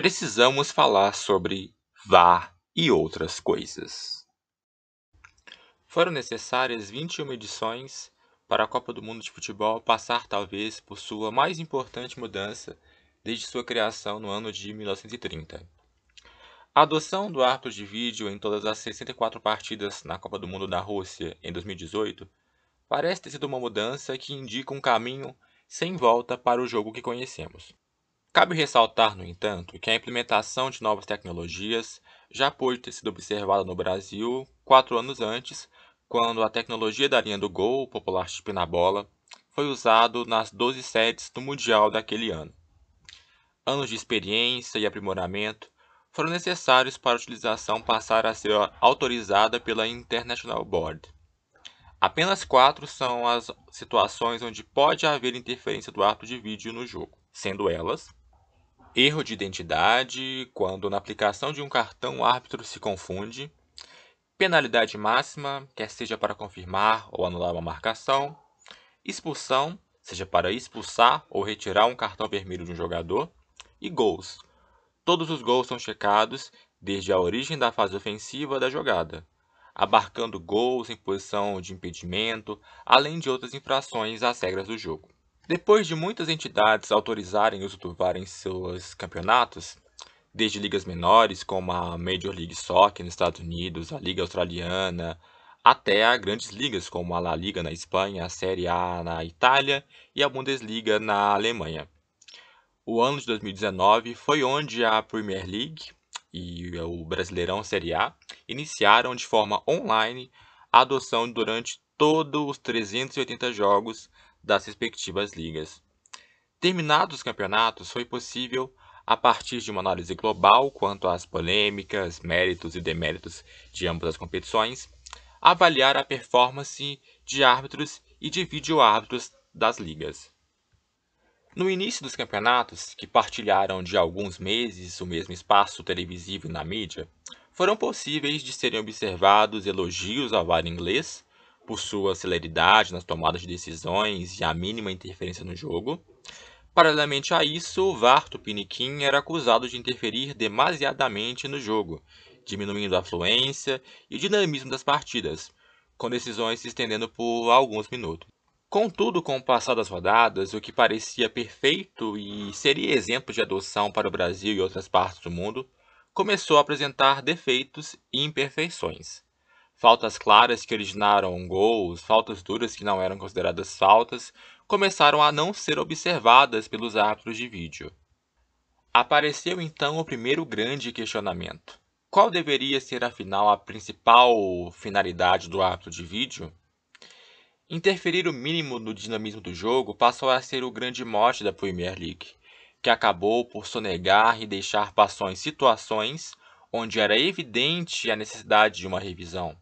precisamos falar sobre VAR e outras coisas. Foram necessárias 21 edições para a Copa do Mundo de Futebol passar talvez por sua mais importante mudança desde sua criação no ano de 1930. A adoção do árbitro de vídeo em todas as 64 partidas na Copa do Mundo da Rússia em 2018 parece ter sido uma mudança que indica um caminho sem volta para o jogo que conhecemos. Cabe ressaltar, no entanto, que a implementação de novas tecnologias já pôde ter sido observada no Brasil quatro anos antes, quando a tecnologia da linha do gol, popular chip na bola, foi usado nas 12 sedes do Mundial daquele ano. Anos de experiência e aprimoramento foram necessários para a utilização passar a ser autorizada pela International Board. Apenas quatro são as situações onde pode haver interferência do árbitro de vídeo no jogo, sendo elas erro de identidade, quando na aplicação de um cartão o árbitro se confunde, penalidade máxima, quer seja para confirmar ou anular uma marcação, expulsão, seja para expulsar ou retirar um cartão vermelho de um jogador, e gols. Todos os gols são checados desde a origem da fase ofensiva da jogada, abarcando gols em posição de impedimento, além de outras infrações às regras do jogo. Depois de muitas entidades autorizarem o uso do VAR em seus campeonatos, desde ligas menores como a Major League Soccer nos Estados Unidos, a Liga Australiana, até a grandes ligas como a La Liga na Espanha, a Série A na Itália e a Bundesliga na Alemanha. O ano de 2019 foi onde a Premier League e o Brasileirão Série A iniciaram de forma online a adoção durante todos os 380 jogos das respectivas ligas. Terminados os campeonatos, foi possível, a partir de uma análise global quanto às polêmicas, méritos e deméritos de ambas as competições, avaliar a performance de árbitros e de vídeo-árbitros das ligas. No início dos campeonatos, que partilharam de alguns meses o mesmo espaço televisivo na mídia, foram possíveis de serem observados elogios ao VAR inglês por sua celeridade nas tomadas de decisões e a mínima interferência no jogo. Paralelamente a isso, o VAR Tupiniquim era acusado de interferir demasiadamente no jogo, diminuindo a fluência e o dinamismo das partidas, com decisões se estendendo por alguns minutos. Contudo, com o passar das rodadas, o que parecia perfeito e seria exemplo de adoção para o Brasil e outras partes do mundo, começou a apresentar defeitos e imperfeições. Faltas claras que originaram gols, faltas duras que não eram consideradas faltas, começaram a não ser observadas pelos árbitros de vídeo. Apareceu então o primeiro grande questionamento. Qual deveria ser afinal a principal finalidade do árbitro de vídeo? Interferir o mínimo no dinamismo do jogo passou a ser o grande mote da Premier League, que acabou por sonegar e deixar passões situações onde era evidente a necessidade de uma revisão.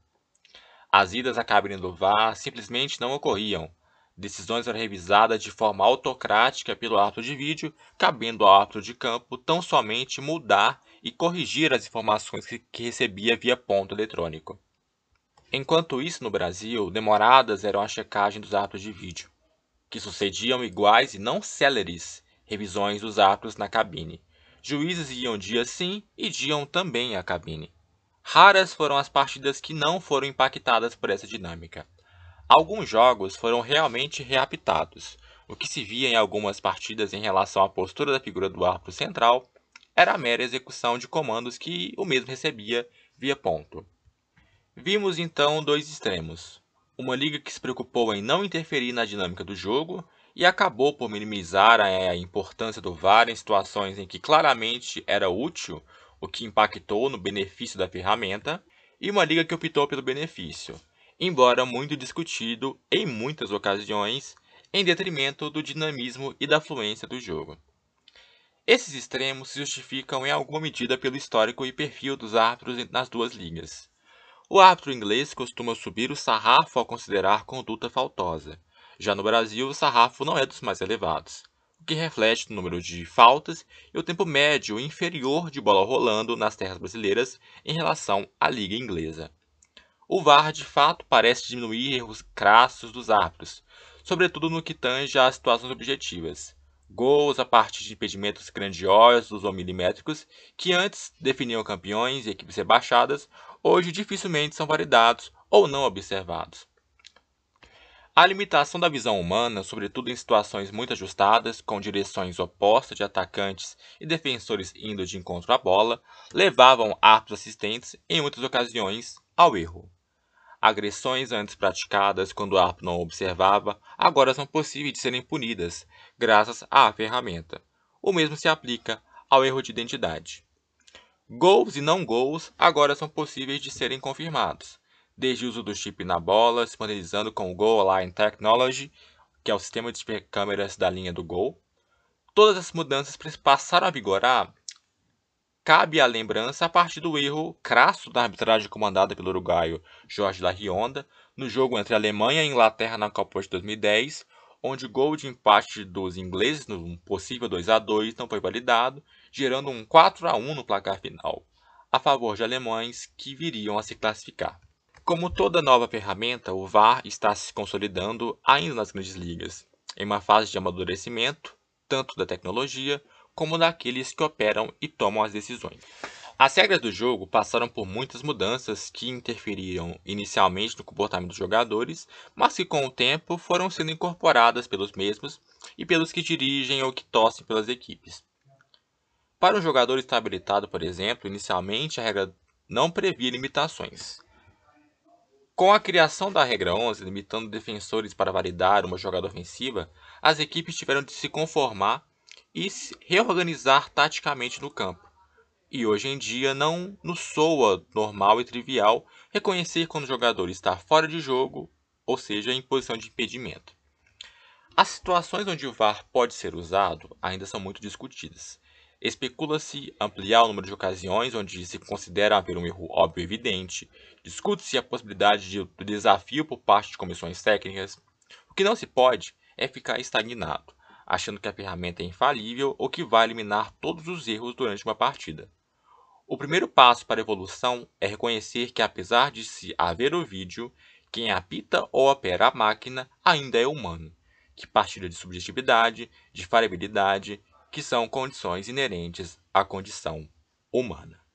As idas à cabine do VAR simplesmente não ocorriam. Decisões eram revisadas de forma autocrática pelo árbitro de vídeo, cabendo ao árbitro de campo tão somente mudar e corrigir as informações que recebia via ponto eletrônico. Enquanto isso, no Brasil, demoradas eram a checagem dos árbitros de vídeo, que sucediam iguais e não céleres revisões dos árbitros na cabine. Juízes iam dia sim e diam também à cabine. Raras foram as partidas que não foram impactadas por essa dinâmica. Alguns jogos foram realmente reapitados. O que se via em algumas partidas em relação à postura da figura do árbitro central era a mera execução de comandos que o mesmo recebia via ponto. Vimos então dois extremos. Uma liga que se preocupou em não interferir na dinâmica do jogo e acabou por minimizar a importância do VAR em situações em que claramente era útil, o que impactou no benefício da ferramenta, e uma liga que optou pelo benefício, embora muito discutido em muitas ocasiões, em detrimento do dinamismo e da fluência do jogo. Esses extremos se justificam em alguma medida pelo histórico e perfil dos árbitros nas duas ligas. O árbitro inglês costuma subir o sarrafo ao considerar conduta faltosa. Já no Brasil, o sarrafo não é dos mais elevados, o que reflete o número de faltas e o tempo médio inferior de bola rolando nas terras brasileiras em relação à liga inglesa. O VAR, de fato, parece diminuir erros crassos dos árbitros, sobretudo no que tange às situações objetivas. Gols a partir de impedimentos grandiosos ou milimétricos, que antes definiam campeões e equipes rebaixadas, hoje dificilmente são validados ou não observados. A limitação da visão humana, sobretudo em situações muito ajustadas, com direções opostas de atacantes e defensores indo de encontro à bola, levavam árbitros assistentes, em muitas ocasiões, ao erro. Agressões antes praticadas quando o árbitro não observava, agora são possíveis de serem punidas, graças à ferramenta. O mesmo se aplica ao erro de identidade. Gols e não gols agora são possíveis de serem confirmados, desde o uso do chip na bola, se modernizando com o Goal Line Technology, que é o sistema de câmeras da linha do gol. Todas as mudanças passaram a vigorar cabe a lembrança a partir do erro crasso da arbitragem comandada pelo uruguaio Jorge La Rionda no jogo entre Alemanha e Inglaterra na Copa de 2010, onde o gol de empate dos ingleses no possível 2 a 2 não foi validado, gerando um 4 a 1 no placar final, a favor de alemães que viriam a se classificar. Como toda nova ferramenta, o VAR está se consolidando ainda nas grandes ligas, em uma fase de amadurecimento, tanto da tecnologia como daqueles que operam e tomam as decisões. As regras do jogo passaram por muitas mudanças que interferiram inicialmente no comportamento dos jogadores, mas que com o tempo foram sendo incorporadas pelos mesmos e pelos que dirigem ou que torcem pelas equipes. Para um jogador estar habilitado, por exemplo, inicialmente a regra não previa limitações. Com a criação da regra 11, limitando defensores para validar uma jogada ofensiva, as equipes tiveram de se conformar e se reorganizar taticamente no campo. E hoje em dia não nos soa normal e trivial reconhecer quando o jogador está fora de jogo, ou seja, em posição de impedimento. As situações onde o VAR pode ser usado ainda são muito discutidas. Especula-se ampliar o número de ocasiões onde se considera haver um erro óbvio e evidente, discute-se a possibilidade de desafio por parte de comissões técnicas. O que não se pode é ficar estagnado achando que a ferramenta é infalível ou que vai eliminar todos os erros durante uma partida. O primeiro passo para a evolução é reconhecer que, apesar de se haver o vídeo, quem apita ou opera a máquina ainda é humano, que partilha de subjetividade, de falhabilidade, que são condições inerentes à condição humana.